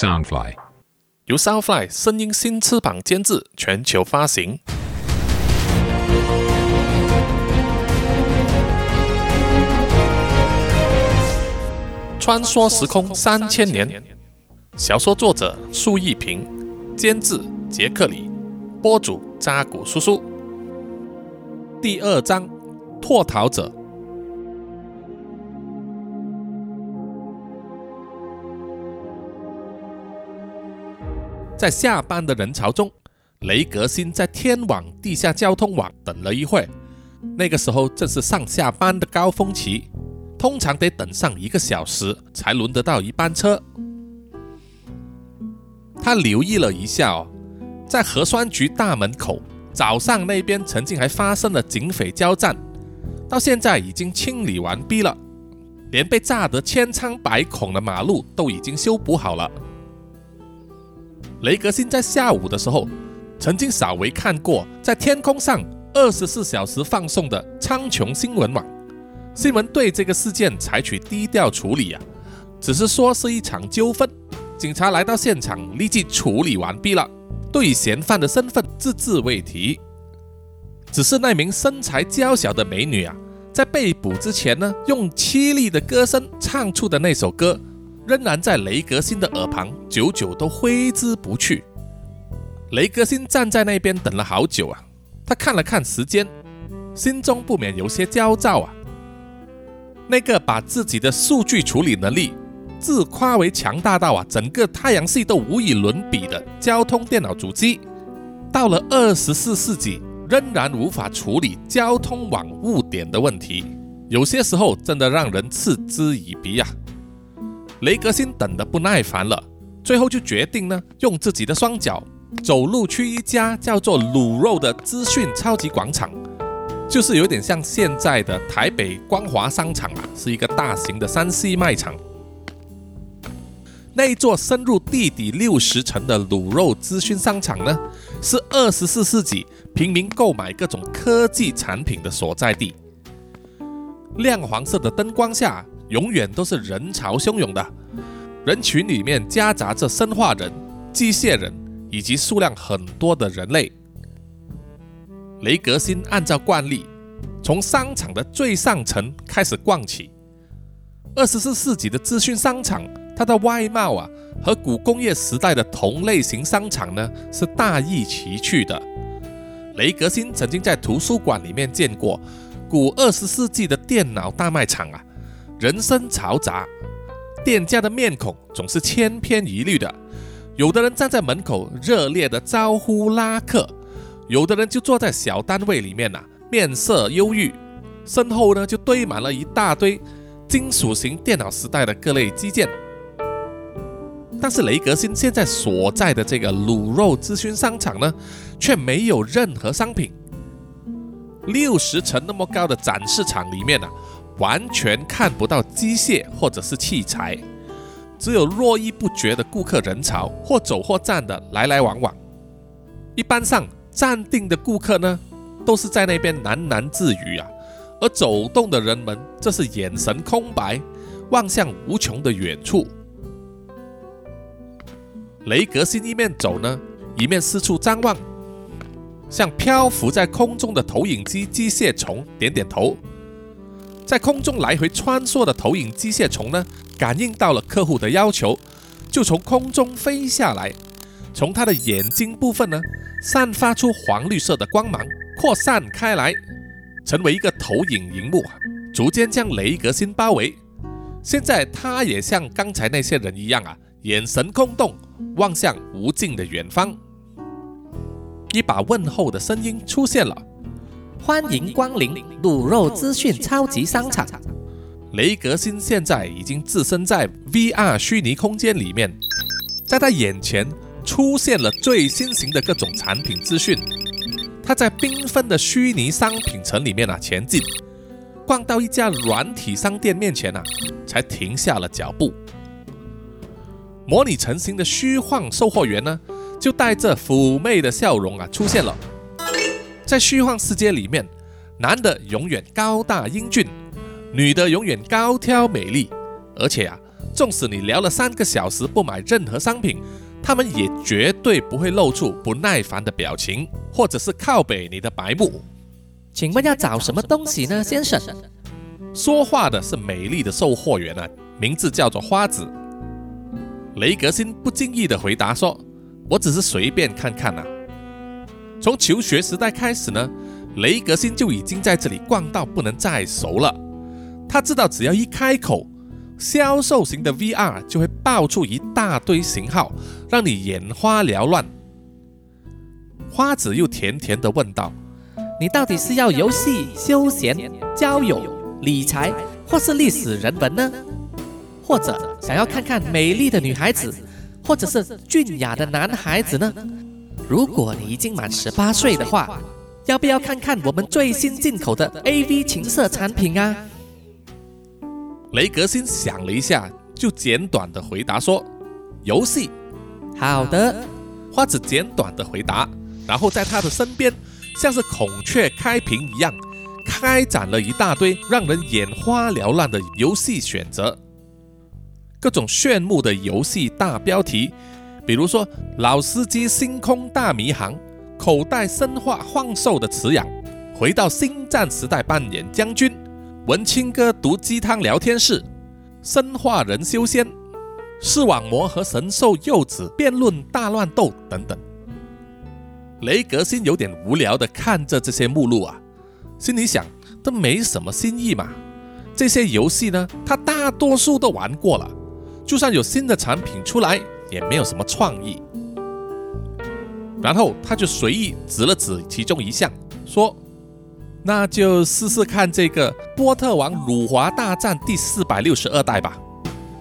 Soundfly。由 Soundfly 声音新翅膀监制，全球发行。穿梭时空三千年，小说作者苏一平，监制杰克里，播主扎古叔叔。第二章，脱逃者。在下班的人潮中，雷格辛在天网地下交通网等了一会。那个时候正是上下班的高峰期。通常得等上一个小时才轮得到一班车。他留意了一下哦，在核酸局大门口，早上那边曾经还发生了警匪交战，到现在已经清理完毕了，连被炸得千疮百孔的马路都已经修补好了。雷格星在下午的时候，曾经稍微看过在天空上二十四小时放送的苍穹新闻网。新闻对这个事件采取低调处理啊，只是说是一场纠纷，警察来到现场立即处理完毕了，对嫌犯的身份只字未提。只是那名身材娇小的美女啊，在被捕之前呢，用凄厉的歌声唱出的那首歌，仍然在雷格星的耳旁久久都挥之不去。雷格星站在那边等了好久啊，他看了看时间，心中不免有些焦躁啊。那个把自己的数据处理能力自夸为强大到啊，整个太阳系都无与伦比的交通电脑主机，到了二十四世纪仍然无法处理交通网误点的问题，有些时候真的让人嗤之以鼻呀。雷格辛等得不耐烦了，最后就决定呢，用自己的双脚走路去一家叫做卤肉的资讯超级广场。就是有点像现在的台北光华商场啊，是一个大型的三 C 卖场。那一座深入地底六十层的卤肉资讯商场呢，是二十四世纪平民购买各种科技产品的所在地。亮黄色的灯光下，永远都是人潮汹涌的，人群里面夹杂着生化人、机械人以及数量很多的人类。雷格辛按照惯例，从商场的最上层开始逛起。二十四世纪的资讯商场，它的外貌啊，和古工业时代的同类型商场呢，是大异其趣的。雷格辛曾经在图书馆里面见过古二十世纪的电脑大卖场啊，人声嘈杂，店家的面孔总是千篇一律的，有的人站在门口热烈的招呼拉客。有的人就坐在小单位里面呐，面色忧郁，身后呢就堆满了一大堆金属型电脑时代的各类机件。但是雷格辛现在所在的这个卤肉资讯商场呢，却没有任何商品。六十层那么高的展示场里面呢，完全看不到机械或者是器材，只有络绎不绝的顾客人潮，或走或站的来来往往。一般上。站定的顾客呢，都是在那边喃喃自语啊，而走动的人们则是眼神空白，望向无穷的远处。雷格辛一面走呢，一面四处张望，向漂浮在空中的投影机机械虫点点头。在空中来回穿梭的投影机械虫呢，感应到了客户的要求，就从空中飞下来，从他的眼睛部分呢。散发出黄绿色的光芒，扩散开来，成为一个投影荧幕，逐渐将雷格星包围。现在他也像刚才那些人一样啊，眼神空洞，望向无尽的远方。一把问候的声音出现了：“欢迎光临卤肉资讯超级商场。”雷格辛现在已经置身在 VR 虚拟空间里面，在他眼前。出现了最新型的各种产品资讯，他在缤纷的虚拟商品城里面啊前进，逛到一家软体商店面前啊，才停下了脚步。模拟成型的虚幻售货员呢，就带着妩媚的笑容啊出现了。在虚幻世界里面，男的永远高大英俊，女的永远高挑美丽，而且啊。纵使你聊了三个小时不买任何商品，他们也绝对不会露出不耐烦的表情，或者是靠北你的白目。请问要找什么东西呢，先生？说话的是美丽的售货员啊，名字叫做花子。雷格辛不经意的回答说：“我只是随便看看啊。”从求学时代开始呢，雷格星就已经在这里逛到不能再熟了。他知道，只要一开口，销售型的 VR 就会爆出一大堆型号，让你眼花缭乱。花子又甜甜的问道：“你到底是要游戏、休闲、交友、理财，或是历史人文呢？或者想要看看美丽的女孩子，或者是俊雅的男孩子呢？”如果你已经满十八岁的话，要不要看看我们最新进口的 AV 情色产品啊？雷格辛想了一下，就简短的回答说：“游戏。”好的，花子简短的回答，然后在他的身边，像是孔雀开屏一样，开展了一大堆让人眼花缭乱的游戏选择，各种炫目的游戏大标题。比如说，老司机星空大迷航，口袋生化幻兽的词养，回到星战时代扮演将军，文青哥读鸡汤聊天室，生化人修仙，视网膜和神兽幼子辩论大乱斗等等。雷格辛有点无聊的看着这些目录啊，心里想，都没什么新意嘛。这些游戏呢，他大多数都玩过了，就算有新的产品出来。也没有什么创意，然后他就随意指了指其中一项，说：“那就试试看这个《波特王辱华大战》第四百六十二代吧。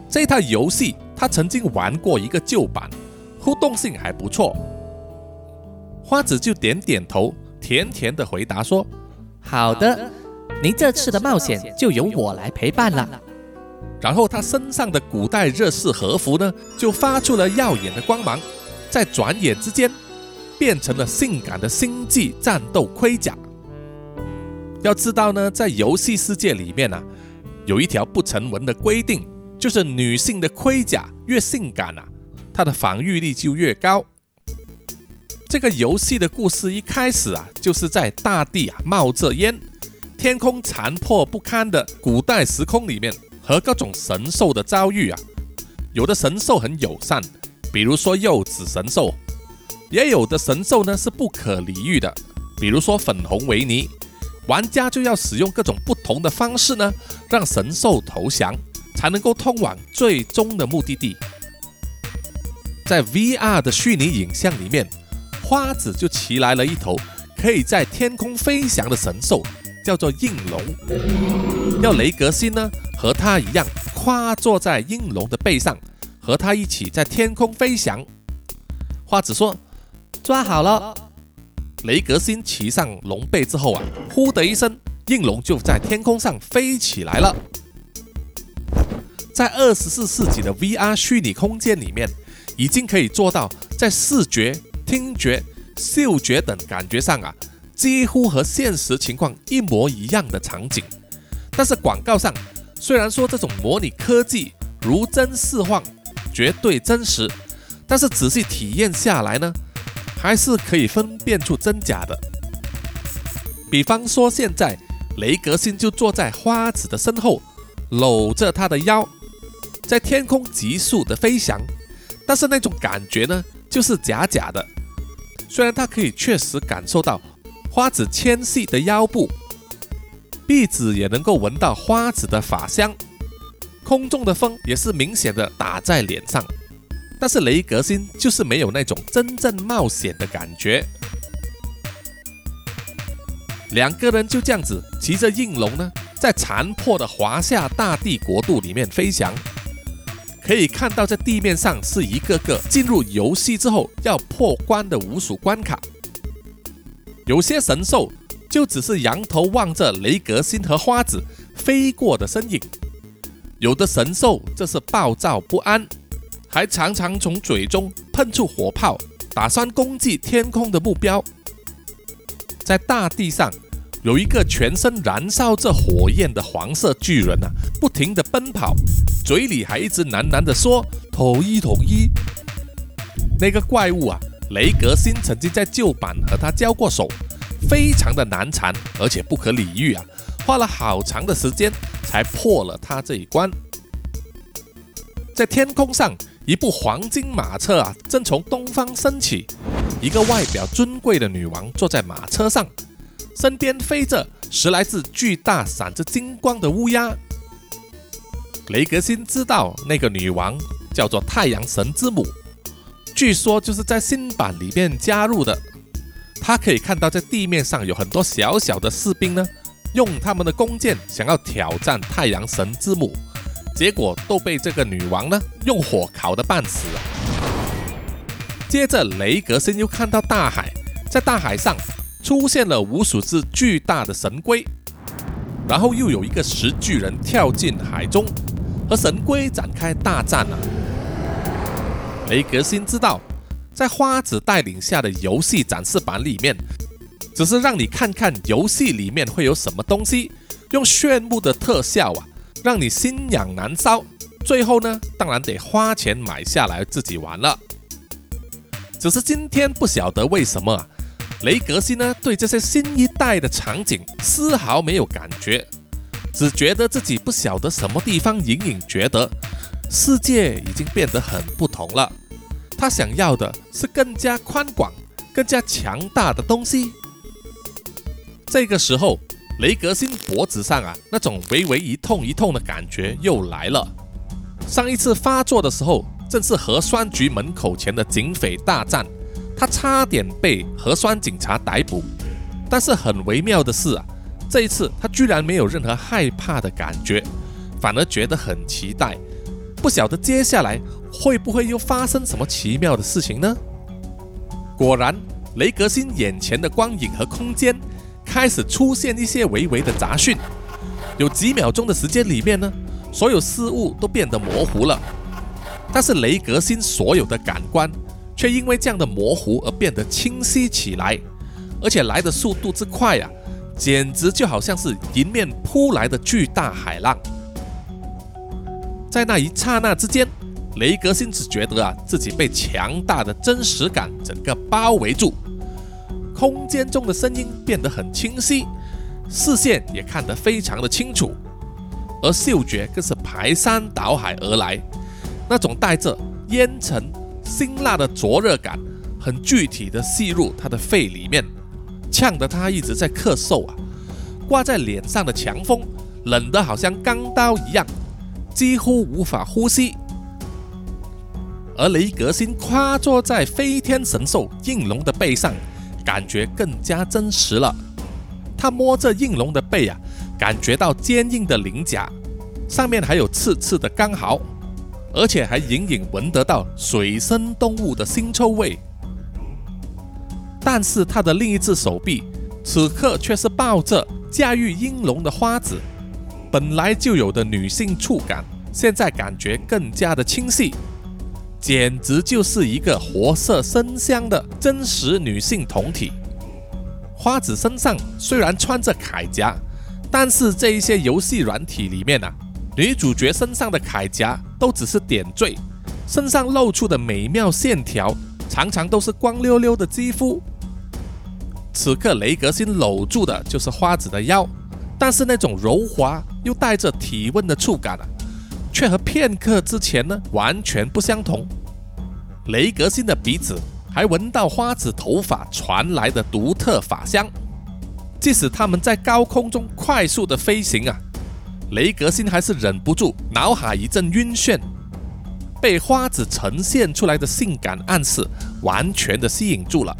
这套游戏他曾经玩过一个旧版，互动性还不错。”花子就点点头，甜甜的回答说：“好的，您这次的冒险就由我来陪伴了。”然后他身上的古代热式和服呢，就发出了耀眼的光芒，在转眼之间，变成了性感的星际战斗盔甲。要知道呢，在游戏世界里面啊，有一条不成文的规定，就是女性的盔甲越性感啊，它的防御力就越高。这个游戏的故事一开始啊，就是在大地啊冒着烟，天空残破不堪的古代时空里面。和各种神兽的遭遇啊，有的神兽很友善，比如说柚子神兽；也有的神兽呢是不可理喻的，比如说粉红维尼。玩家就要使用各种不同的方式呢，让神兽投降，才能够通往最终的目的地。在 VR 的虚拟影像里面，花子就骑来了一头可以在天空飞翔的神兽，叫做应龙。要雷格辛呢？和他一样，跨坐在应龙的背上，和他一起在天空飞翔。花子说：“抓好了。”雷格辛骑上龙背之后啊，呼的一声，应龙就在天空上飞起来了。在二十四世纪的 VR 虚拟空间里面，已经可以做到在视觉、听觉、嗅觉等感觉上啊，几乎和现实情况一模一样的场景。但是广告上。虽然说这种模拟科技如真似幻，绝对真实，但是仔细体验下来呢，还是可以分辨出真假的。比方说，现在雷格星就坐在花子的身后，搂着她的腰，在天空急速的飞翔，但是那种感觉呢，就是假假的。虽然他可以确实感受到花子纤细的腰部。壁纸也能够闻到花子的法香，空中的风也是明显的打在脸上，但是雷格星就是没有那种真正冒险的感觉。两个人就这样子骑着应龙呢，在残破的华夏大地国度里面飞翔，可以看到在地面上是一个个进入游戏之后要破关的无数关卡，有些神兽。就只是仰头望着雷格星和花子飞过的身影，有的神兽这是暴躁不安，还常常从嘴中喷出火炮，打算攻击天空的目标。在大地上，有一个全身燃烧着火焰的黄色巨人啊，不停地奔跑，嘴里还一直喃喃地说：“统一，统一。”那个怪物啊，雷格辛曾经在旧版和他交过手，非常的难缠，而且不可理喻啊，花了好长的时间才破了他这一关。在天空上，一部黄金马车啊，正从东方升起，一个外表尊贵的女王坐在马车上。身边飞着十来只巨大、闪着金光的乌鸦。雷格辛知道那个女王叫做太阳神之母，据说就是在新版里面加入的。他可以看到在地面上有很多小小的士兵呢，用他们的弓箭想要挑战太阳神之母，结果都被这个女王呢用火烤得半死了。接着，雷格森又看到大海，在大海上。出现了无数只巨大的神龟，然后又有一个石巨人跳进海中，和神龟展开大战了。雷格辛知道，在花子带领下的游戏展示板里面，只是让你看看游戏里面会有什么东西，用炫目的特效啊，让你心痒难搔。最后呢，当然得花钱买下来自己玩了。只是今天不晓得为什么。雷格西呢，对这些新一代的场景丝毫没有感觉，只觉得自己不晓得什么地方，隐隐觉得世界已经变得很不同了。他想要的是更加宽广、更加强大的东西。这个时候，雷格星脖子上啊那种微微一痛一痛的感觉又来了。上一次发作的时候，正是核酸局门口前的警匪大战。他差点被核酸警察逮捕，但是很微妙的是啊，这一次他居然没有任何害怕的感觉，反而觉得很期待。不晓得接下来会不会又发生什么奇妙的事情呢？果然，雷格星眼前的光影和空间开始出现一些微微的杂讯。有几秒钟的时间里面呢，所有事物都变得模糊了，但是雷格星所有的感官。却因为这样的模糊而变得清晰起来，而且来的速度之快啊，简直就好像是迎面扑来的巨大海浪。在那一刹那之间，雷格辛只觉得啊，自己被强大的真实感整个包围住，空间中的声音变得很清晰，视线也看得非常的清楚，而嗅觉更是排山倒海而来，那种带着烟尘。辛辣的灼热感很具体的吸入他的肺里面，呛得他一直在咳嗽啊！挂在脸上的强风冷得好像钢刀一样，几乎无法呼吸。而雷格星跨坐在飞天神兽应龙的背上，感觉更加真实了。他摸着应龙的背啊，感觉到坚硬的鳞甲，上面还有刺刺的钢毫。而且还隐隐闻得到水生动物的腥臭味，但是他的另一只手臂此刻却是抱着驾驭应龙的花子，本来就有的女性触感，现在感觉更加的清晰，简直就是一个活色生香的真实女性同体。花子身上虽然穿着铠甲，但是这一些游戏软体里面啊。女主角身上的铠甲都只是点缀，身上露出的美妙线条常常都是光溜溜的肌肤。此刻雷格辛搂住的就是花子的腰，但是那种柔滑又带着体温的触感啊，却和片刻之前呢完全不相同。雷格星的鼻子还闻到花子头发传来的独特发香，即使他们在高空中快速的飞行啊。雷格星还是忍不住，脑海一阵晕眩，被花子呈现出来的性感暗示完全的吸引住了。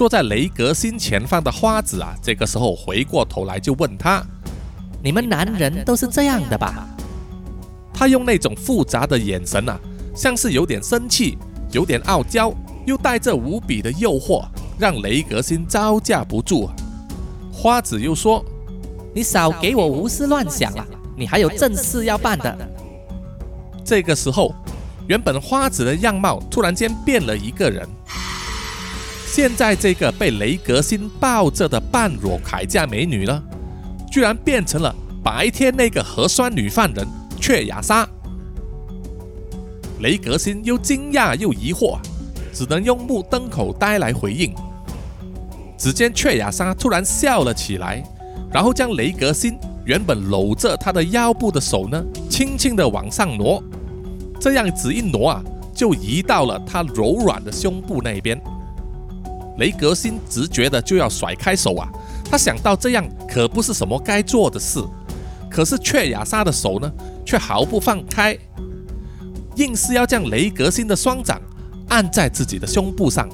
坐在雷格心前方的花子啊，这个时候回过头来就问他：“你们男人都是这样的吧？”他用那种复杂的眼神啊，像是有点生气，有点傲娇，又带着无比的诱惑，让雷格心招架不住。花子又说。你少给我胡思乱想了，你还有正事要办的。这个时候，原本花子的样貌突然间变了一个人，现在这个被雷格星抱着的半裸铠甲美女呢，居然变成了白天那个核酸女犯人雀雅莎。雷格星又惊讶又疑惑，只能用目瞪口呆来回应。只见雀雅莎突然笑了起来，然后将雷格星原本搂着她的腰部的手呢，轻轻的往上挪，这样子一挪啊，就移到了她柔软的胸部那边。雷格辛直觉的就要甩开手啊，他想到这样可不是什么该做的事，可是雀雅莎的手呢，却毫不放开。硬是要将雷格辛的双掌按在自己的胸部上，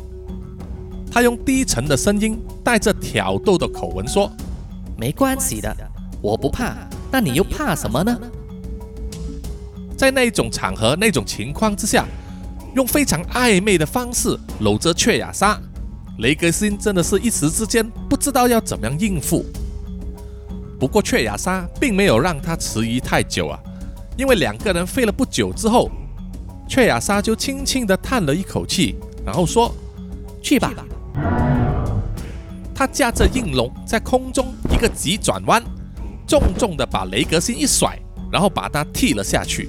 他用低沉的声音，带着挑逗的口吻说：“没关系的，我不怕，那你又怕什么呢？”在那种场合、那种情况之下，用非常暧昧的方式搂着雀雅莎，雷格辛真的是一时之间不知道要怎么样应付。不过雀雅莎并没有让他迟疑太久啊，因为两个人飞了不久之后。雀雅莎就轻轻地叹了一口气，然后说：“去吧。”他驾着应龙在空中一个急转弯，重重地把雷格辛一甩，然后把他踢了下去。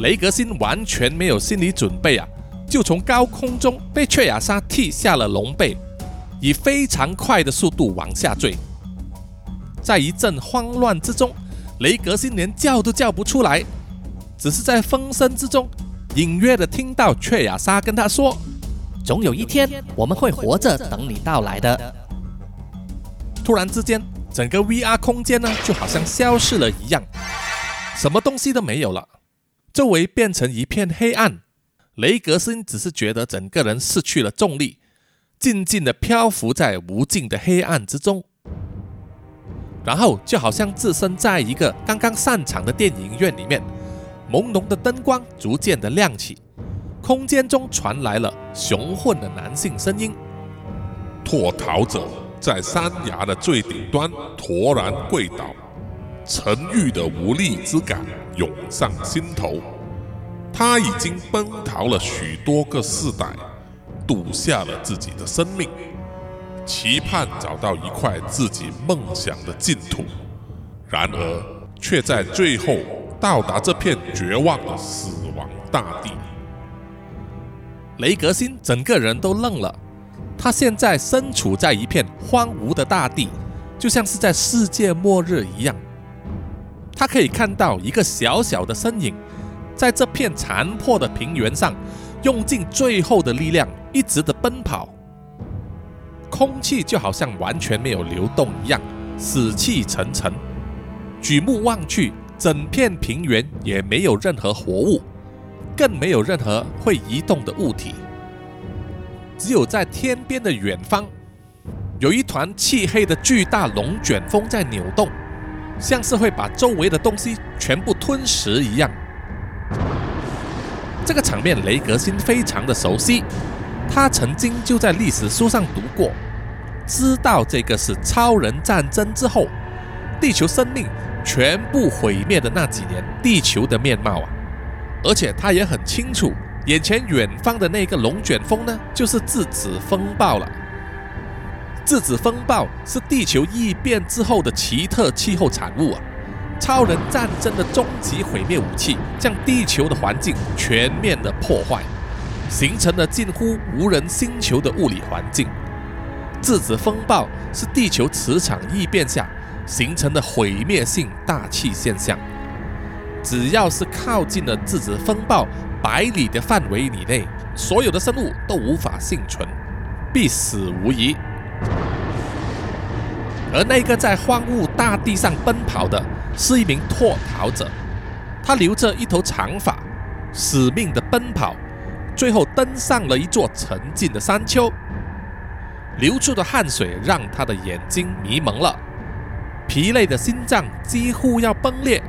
雷格辛完全没有心理准备啊，就从高空中被雀雅莎踢下了龙背，以非常快的速度往下坠。在一阵慌乱之中，雷格星连叫都叫不出来。只是在风声之中，隐约的听到雀雅莎跟他说：“总有一天我们会活着等你到来的。”突然之间，整个 VR 空间呢，就好像消失了一样，什么东西都没有了，周围变成一片黑暗。雷格森只是觉得整个人失去了重力，静静的漂浮在无尽的黑暗之中，然后就好像置身在一个刚刚散场的电影院里面。朦胧的灯光逐渐的亮起，空间中传来了雄浑的男性声音。脱逃者在山崖的最顶端颓然跪倒，沉郁的无力之感涌上心头。他已经奔逃了许多个世代，赌下了自己的生命，期盼找到一块自己梦想的净土。然而，却在最后。到达这片绝望的死亡大地，雷格辛整个人都愣了。他现在身处在一片荒芜的大地，就像是在世界末日一样。他可以看到一个小小的身影，在这片残破的平原上，用尽最后的力量，一直的奔跑。空气就好像完全没有流动一样，死气沉沉。举目望去。整片平原也没有任何活物，更没有任何会移动的物体。只有在天边的远方，有一团漆黑的巨大龙卷风在扭动，像是会把周围的东西全部吞食一样。这个场面，雷格辛非常的熟悉，他曾经就在历史书上读过，知道这个是超人战争之后，地球生命。全部毁灭的那几年，地球的面貌啊！而且他也很清楚，眼前远方的那个龙卷风呢，就是质子风暴了。质子风暴是地球异变之后的奇特气候产物啊！超人战争的终极毁灭武器，将地球的环境全面的破坏，形成了近乎无人星球的物理环境。质子风暴是地球磁场异变下。形成的毁灭性大气现象，只要是靠近了质子风暴百里的范围以内，所有的生物都无法幸存，必死无疑。而那个在荒芜大地上奔跑的，是一名脱逃者，他留着一头长发，死命的奔跑，最后登上了一座沉静的山丘，流出的汗水让他的眼睛迷蒙了。疲累的心脏几乎要崩裂，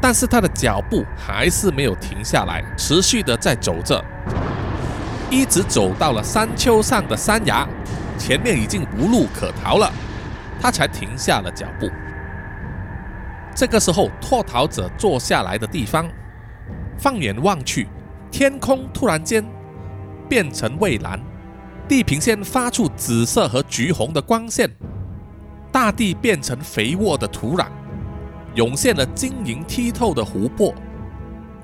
但是他的脚步还是没有停下来，持续的在走着，一直走到了山丘上的山崖，前面已经无路可逃了，他才停下了脚步。这个时候，脱逃者坐下来的地方，放眼望去，天空突然间变成蔚蓝，地平线发出紫色和橘红的光线，大地变成肥沃的土壤，涌现了晶莹剔透的湖泊。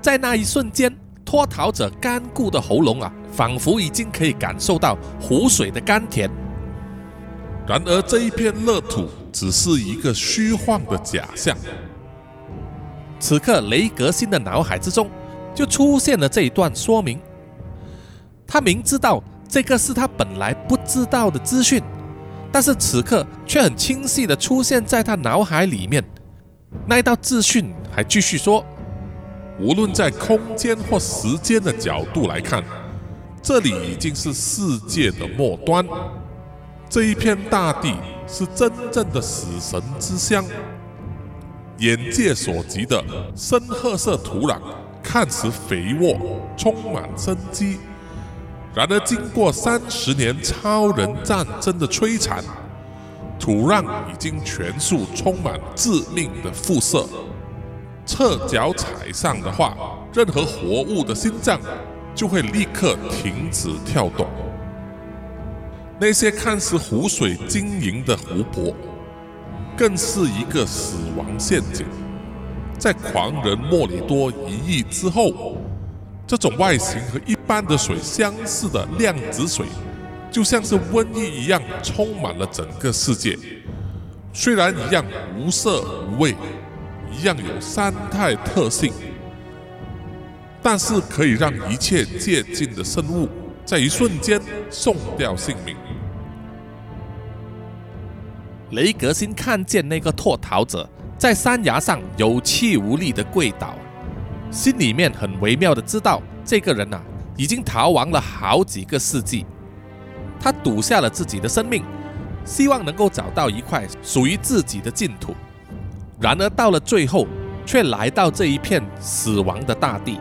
在那一瞬间，脱逃者干固的喉咙啊，仿佛已经可以感受到湖水的甘甜。然而，这一片乐土只是一个虚幻的假象。此刻，雷格辛的脑海之中就出现了这一段说明。他明知道。这个是他本来不知道的资讯，但是此刻却很清晰的出现在他脑海里面。那一道资讯还继续说：无论在空间或时间的角度来看，这里已经是世界的末端。这一片大地是真正的死神之乡。眼界所及的深褐色土壤看似肥沃，充满生机。然而，经过三十年超人战争的摧残，土壤已经全数充满致命的辐射。侧脚踩上的话，任何活物的心脏就会立刻停止跳动。那些看似湖水晶莹的湖泊，更是一个死亡陷阱。在狂人莫里多一役之后。这种外形和一般的水相似的量子水，就像是瘟疫一样，充满了整个世界。虽然一样无色无味，一样有三态特性，但是可以让一切接近的生物在一瞬间送掉性命。雷格星看见那个脱逃者在山崖上有气无力的跪倒。心里面很微妙的知道，这个人呐已经逃亡了好几个世纪，他赌下了自己的生命，希望能够找到一块属于自己的净土。然而到了最后，却来到这一片死亡的大地。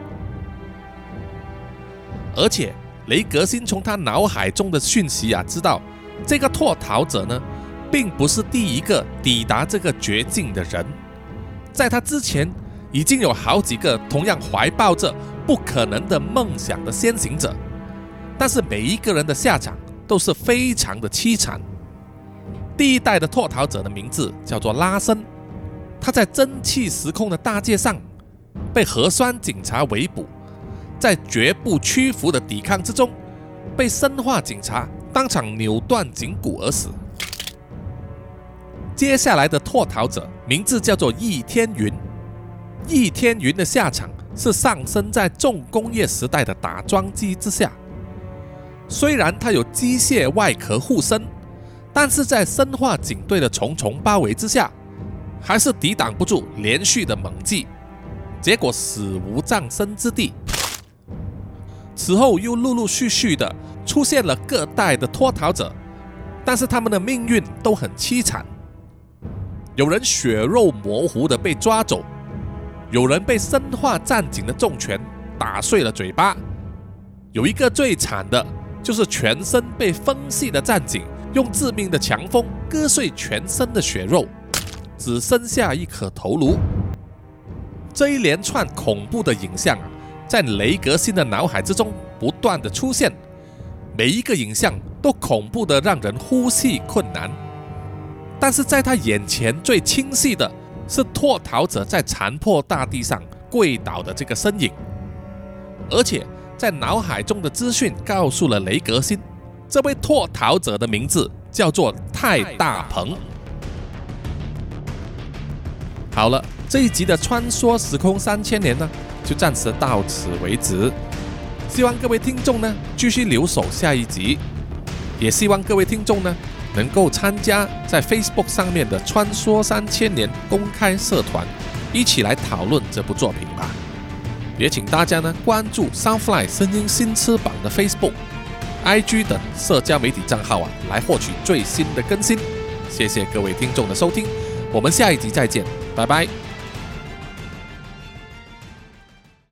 而且雷格辛从他脑海中的讯息啊，知道这个脱逃者呢，并不是第一个抵达这个绝境的人，在他之前。已经有好几个同样怀抱着不可能的梦想的先行者，但是每一个人的下场都是非常的凄惨。第一代的脱逃者的名字叫做拉森，他在蒸汽时空的大街上被核酸警察围捕，在绝不屈服的抵抗之中，被生化警察当场扭断颈骨而死。接下来的脱逃者名字叫做易天云。易天云的下场是上升在重工业时代的打桩机之下。虽然他有机械外壳护身，但是在生化警队的重重包围之下，还是抵挡不住连续的猛击，结果死无葬身之地。此后又陆陆续续的出现了各代的脱逃者，但是他们的命运都很凄惨，有人血肉模糊的被抓走。有人被生化战警的重拳打碎了嘴巴，有一个最惨的，就是全身被分细的战警用致命的强风割碎全身的血肉，只剩下一颗头颅。这一连串恐怖的影像啊在雷格辛的脑海之中不断的出现，每一个影像都恐怖的让人呼吸困难，但是在他眼前最清晰的。是脱逃者在残破大地上跪倒的这个身影，而且在脑海中的资讯告诉了雷格辛，这位脱逃者的名字叫做泰大鹏。好了，这一集的穿梭时空三千年呢，就暂时到此为止。希望各位听众呢继续留守下一集，也希望各位听众呢。能够参加在 Facebook 上面的“穿梭三千年”公开社团，一起来讨论这部作品吧。也请大家呢关注 Sunfly 声音新翅膀的 Facebook、IG 等社交媒体账号啊，来获取最新的更新。谢谢各位听众的收听，我们下一集再见，拜拜。